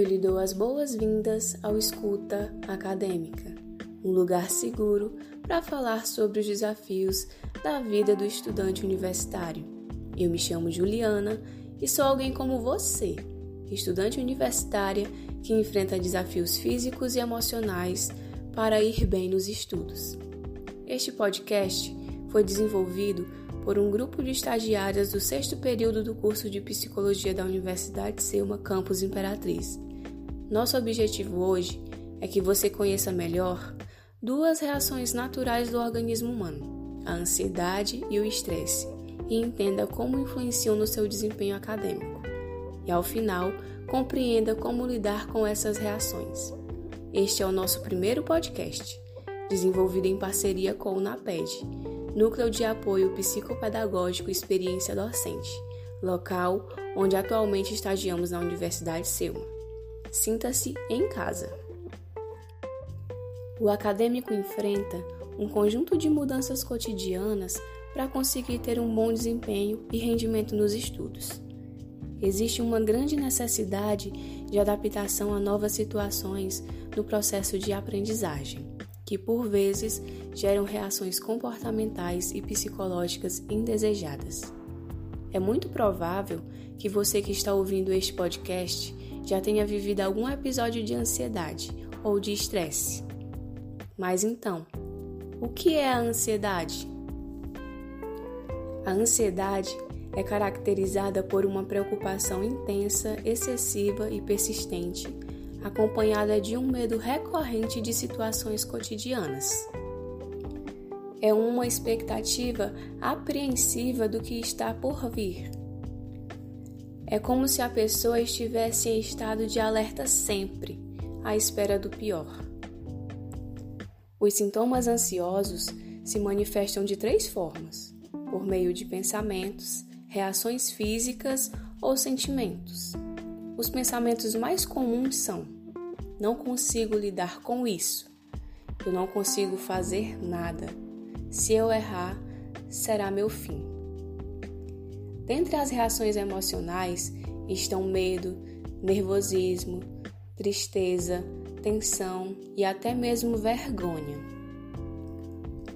eu lhe dou as boas-vindas ao Escuta Acadêmica, um lugar seguro para falar sobre os desafios da vida do estudante universitário. Eu me chamo Juliana e sou alguém como você, estudante universitária que enfrenta desafios físicos e emocionais para ir bem nos estudos. Este podcast foi desenvolvido por um grupo de estagiárias do sexto período do curso de Psicologia da Universidade Selma Campus Imperatriz. Nosso objetivo hoje é que você conheça melhor duas reações naturais do organismo humano, a ansiedade e o estresse, e entenda como influenciam no seu desempenho acadêmico. E ao final, compreenda como lidar com essas reações. Este é o nosso primeiro podcast, desenvolvido em parceria com o NAPED Núcleo de Apoio Psicopedagógico e Experiência Docente, local onde atualmente estagiamos na Universidade Selma. Sinta-se em casa. O acadêmico enfrenta um conjunto de mudanças cotidianas para conseguir ter um bom desempenho e rendimento nos estudos. Existe uma grande necessidade de adaptação a novas situações no processo de aprendizagem que por vezes geram reações comportamentais e psicológicas indesejadas. É muito provável que você que está ouvindo este podcast já tenha vivido algum episódio de ansiedade ou de estresse. Mas então, o que é a ansiedade? A ansiedade é caracterizada por uma preocupação intensa, excessiva e persistente acompanhada de um medo recorrente de situações cotidianas. É uma expectativa apreensiva do que está por vir. É como se a pessoa estivesse em estado de alerta sempre, à espera do pior. Os sintomas ansiosos se manifestam de três formas: por meio de pensamentos, reações físicas ou sentimentos. Os pensamentos mais comuns são: não consigo lidar com isso, eu não consigo fazer nada. Se eu errar, será meu fim. Dentre as reações emocionais estão medo, nervosismo, tristeza, tensão e até mesmo vergonha.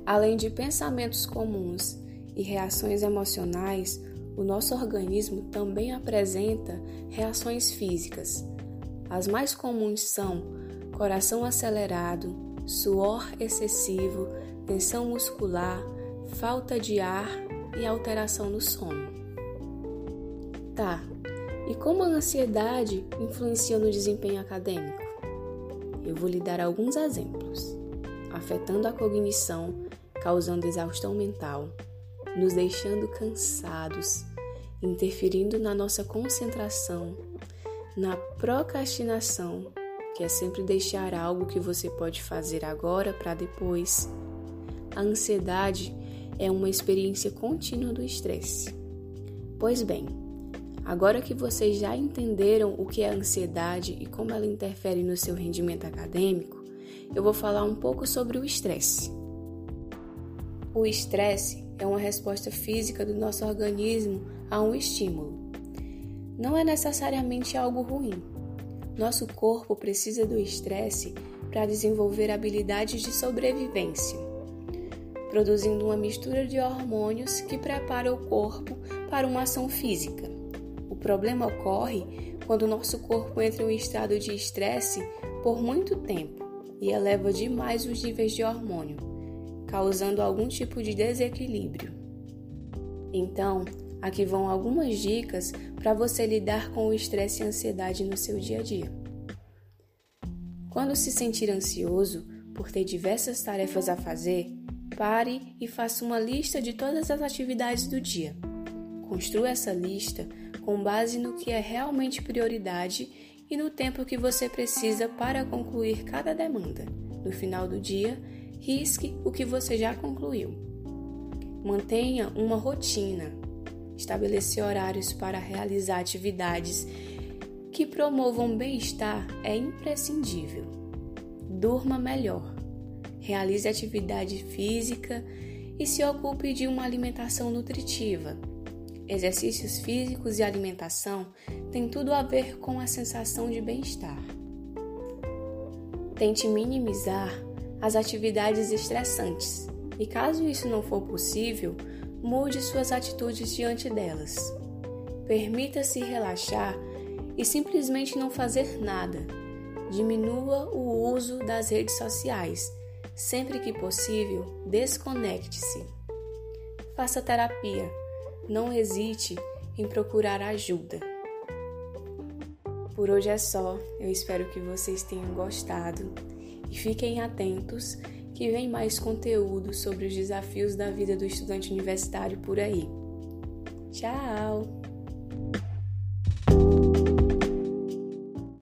Além de pensamentos comuns e reações emocionais, o nosso organismo também apresenta reações físicas. As mais comuns são coração acelerado, suor excessivo, tensão muscular, falta de ar e alteração no sono. Tá, e como a ansiedade influencia no desempenho acadêmico? Eu vou lhe dar alguns exemplos. Afetando a cognição, causando exaustão mental, nos deixando cansados, interferindo na nossa concentração, na procrastinação, que é sempre deixar algo que você pode fazer agora para depois. A ansiedade é uma experiência contínua do estresse. Pois bem, agora que vocês já entenderam o que é ansiedade e como ela interfere no seu rendimento acadêmico, eu vou falar um pouco sobre o estresse. O estresse é uma resposta física do nosso organismo a um estímulo. Não é necessariamente algo ruim. Nosso corpo precisa do estresse para desenvolver habilidades de sobrevivência, produzindo uma mistura de hormônios que prepara o corpo para uma ação física. Problema ocorre quando nosso corpo entra em um estado de estresse por muito tempo e eleva demais os níveis de hormônio causando algum tipo de desequilíbrio. Então, aqui vão algumas dicas para você lidar com o estresse e ansiedade no seu dia a dia. Quando se sentir ansioso por ter diversas tarefas a fazer, pare e faça uma lista de todas as atividades do dia. Construa essa lista com base no que é realmente prioridade e no tempo que você precisa para concluir cada demanda. No final do dia, Risque o que você já concluiu. Mantenha uma rotina. Estabelecer horários para realizar atividades que promovam bem-estar é imprescindível. Durma melhor. Realize atividade física e se ocupe de uma alimentação nutritiva. Exercícios físicos e alimentação têm tudo a ver com a sensação de bem-estar. Tente minimizar as atividades estressantes e, caso isso não for possível, mude suas atitudes diante delas. Permita-se relaxar e simplesmente não fazer nada. Diminua o uso das redes sociais. Sempre que possível, desconecte-se. Faça terapia. Não hesite em procurar ajuda. Por hoje é só. Eu espero que vocês tenham gostado e fiquem atentos que vem mais conteúdo sobre os desafios da vida do estudante universitário por aí. Tchau!